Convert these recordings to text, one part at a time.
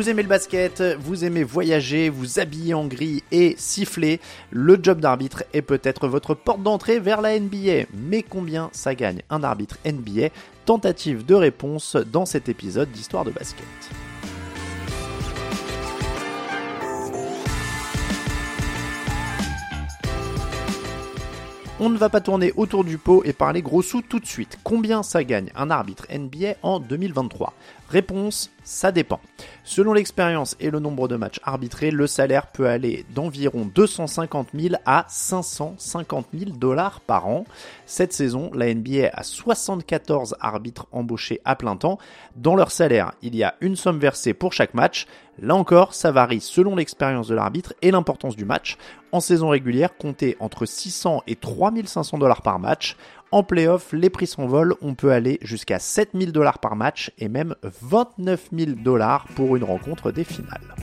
Vous aimez le basket, vous aimez voyager, vous habiller en gris et siffler, le job d'arbitre est peut-être votre porte d'entrée vers la NBA. Mais combien ça gagne un arbitre NBA Tentative de réponse dans cet épisode d'Histoire de basket. On ne va pas tourner autour du pot et parler gros sous tout de suite. Combien ça gagne un arbitre NBA en 2023 Réponse, ça dépend. Selon l'expérience et le nombre de matchs arbitrés, le salaire peut aller d'environ 250 000 à 550 000 dollars par an. Cette saison, la NBA a 74 arbitres embauchés à plein temps. Dans leur salaire, il y a une somme versée pour chaque match. Là encore, ça varie selon l'expérience de l'arbitre et l'importance du match. En saison régulière, comptez entre 600 et 3500 dollars par match. En playoff, les prix s'envolent, on peut aller jusqu'à 7000 dollars par match et même 29 000 dollars pour une rencontre des finales.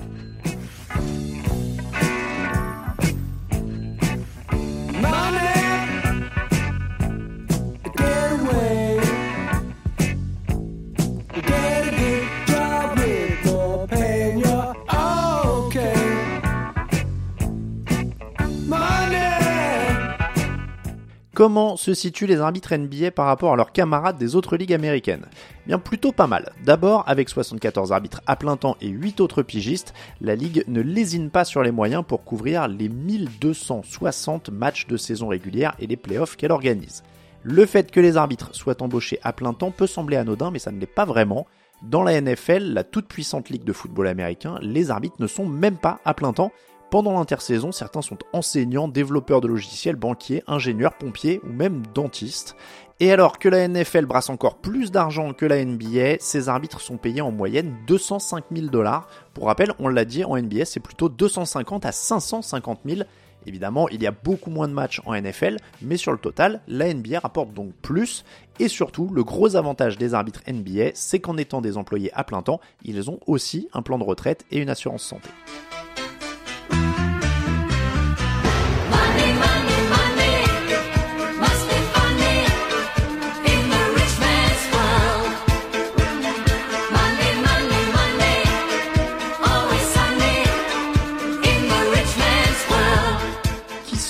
Comment se situent les arbitres NBA par rapport à leurs camarades des autres ligues américaines? Bien plutôt pas mal. D'abord, avec 74 arbitres à plein temps et 8 autres pigistes, la ligue ne lésine pas sur les moyens pour couvrir les 1260 matchs de saison régulière et les playoffs qu'elle organise. Le fait que les arbitres soient embauchés à plein temps peut sembler anodin, mais ça ne l'est pas vraiment. Dans la NFL, la toute puissante ligue de football américain, les arbitres ne sont même pas à plein temps, pendant l'intersaison, certains sont enseignants, développeurs de logiciels, banquiers, ingénieurs, pompiers ou même dentistes. Et alors que la NFL brasse encore plus d'argent que la NBA, ces arbitres sont payés en moyenne 205 000 dollars. Pour rappel, on l'a dit, en NBA c'est plutôt 250 à 550 000. Évidemment, il y a beaucoup moins de matchs en NFL, mais sur le total, la NBA rapporte donc plus. Et surtout, le gros avantage des arbitres NBA, c'est qu'en étant des employés à plein temps, ils ont aussi un plan de retraite et une assurance santé.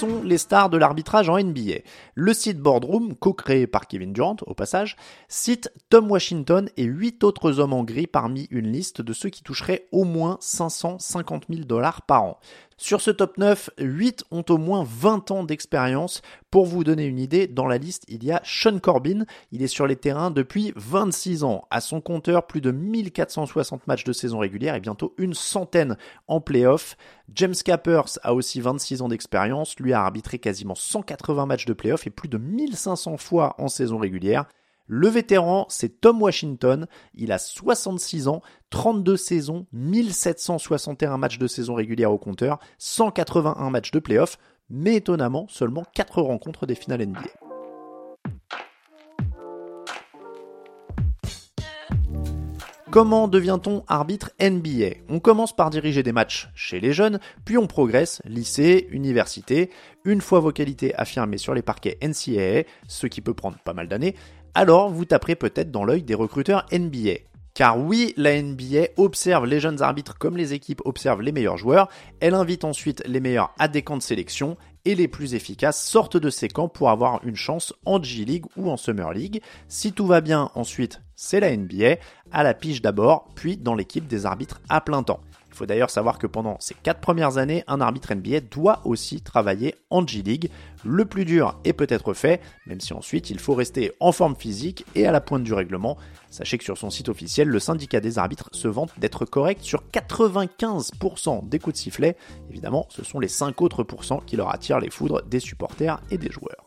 Les stars de l'arbitrage en NBA. Le site Boardroom, co-créé par Kevin Durant au passage, cite Tom Washington et 8 autres hommes en gris parmi une liste de ceux qui toucheraient au moins 550 000 dollars par an. Sur ce top 9, 8 ont au moins 20 ans d'expérience. Pour vous donner une idée, dans la liste, il y a Sean Corbin. Il est sur les terrains depuis 26 ans. À son compteur, plus de 1460 matchs de saison régulière et bientôt une centaine en playoff. James Capers a aussi 26 ans d'expérience. Lui a arbitré quasiment 180 matchs de playoff et plus de 1500 fois en saison régulière. Le vétéran, c'est Tom Washington. Il a 66 ans, 32 saisons, 1761 matchs de saison régulière au compteur, 181 matchs de playoff, mais étonnamment, seulement 4 rencontres des finales NBA. Comment devient-on arbitre NBA On commence par diriger des matchs chez les jeunes, puis on progresse, lycée, université. Une fois vos qualités affirmées sur les parquets NCAA, ce qui peut prendre pas mal d'années, alors vous taperez peut-être dans l'œil des recruteurs NBA. Car oui, la NBA observe les jeunes arbitres comme les équipes observent les meilleurs joueurs, elle invite ensuite les meilleurs à des camps de sélection, et les plus efficaces sortent de ces camps pour avoir une chance en G-League ou en Summer League. Si tout va bien, ensuite, c'est la NBA, à la pige d'abord, puis dans l'équipe des arbitres à plein temps. Il faut d'ailleurs savoir que pendant ces 4 premières années, un arbitre NBA doit aussi travailler en G-League. Le plus dur est peut-être fait, même si ensuite il faut rester en forme physique et à la pointe du règlement. Sachez que sur son site officiel, le syndicat des arbitres se vante d'être correct sur 95% des coups de sifflet. Évidemment, ce sont les 5 autres pourcents qui leur attirent les foudres des supporters et des joueurs.